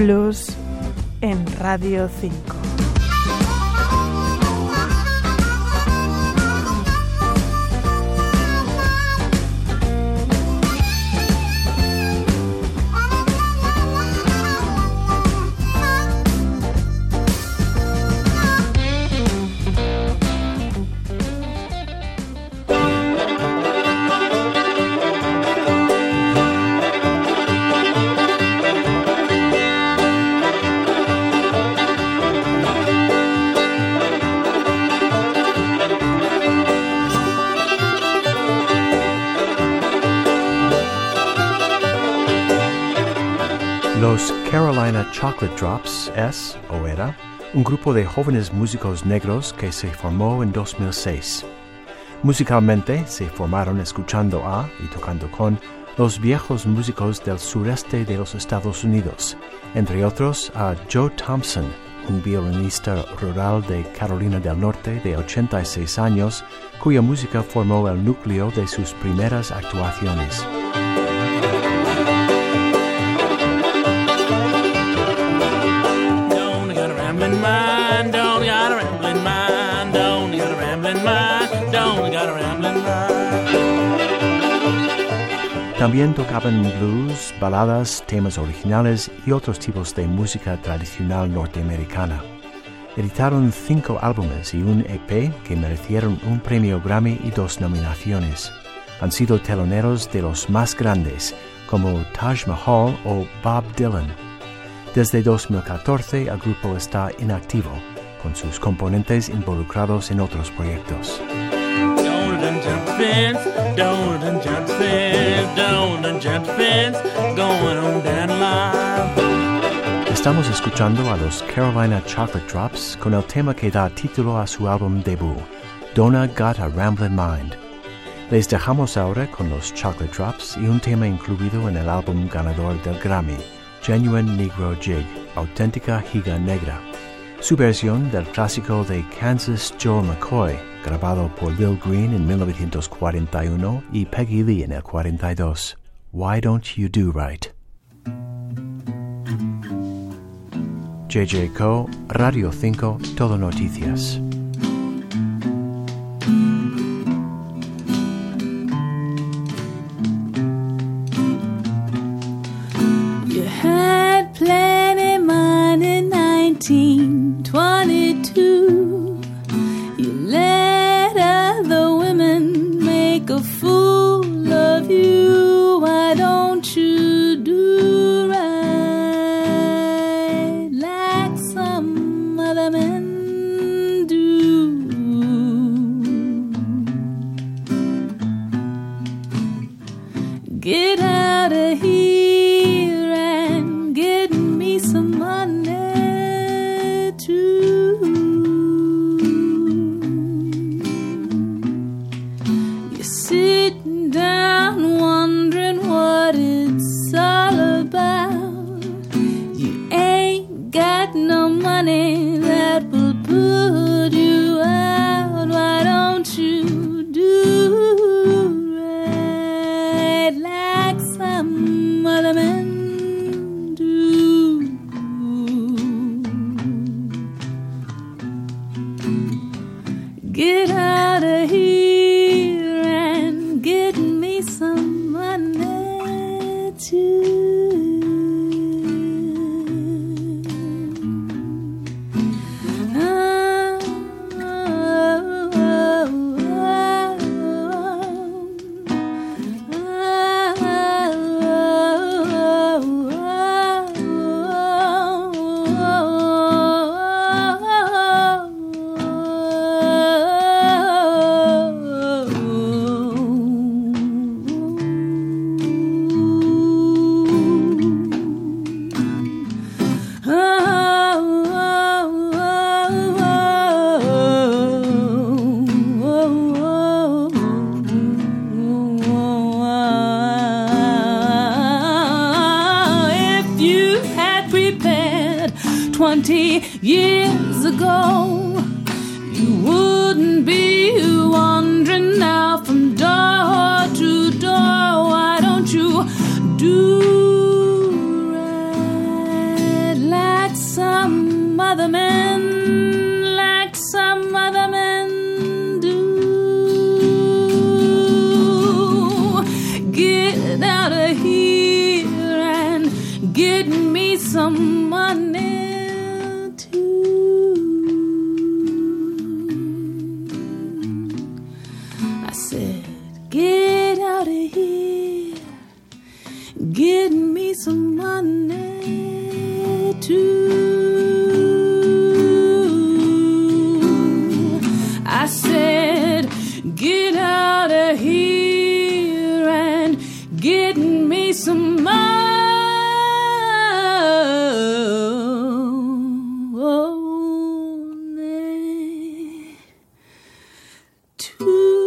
Blues en Radio 5. Los Carolina Chocolate Drops es, o era, un grupo de jóvenes músicos negros que se formó en 2006. Musicalmente se formaron escuchando a y tocando con los viejos músicos del sureste de los Estados Unidos, entre otros a Joe Thompson, un violinista rural de Carolina del Norte de 86 años, cuya música formó el núcleo de sus primeras actuaciones. También tocaban blues, baladas, temas originales y otros tipos de música tradicional norteamericana. Editaron cinco álbumes y un EP que merecieron un premio Grammy y dos nominaciones. Han sido teloneros de los más grandes, como Taj Mahal o Bob Dylan. Desde 2014 el grupo está inactivo, con sus componentes involucrados en otros proyectos. Fence, jump fence, jump fence, going on down. Estamos escuchando a los Carolina Chocolate Drops con el tema que da título a su álbum debut, Donna Got a Ramblin' Mind. Les dejamos ahora con los Chocolate Drops y un tema incluido en el álbum ganador del Grammy, Genuine Negro Jig, auténtica giga negra. Su versión del clásico de Kansas Joe McCoy, grabado por Lil Green en 1941 y Peggy Lee en el 42. Why Don't You Do Right? JJ Co, Radio 5, Todo Noticias. Get out of here and get me some money too. You're sitting down to 20 years ago, you wouldn't be wandering now Somebody some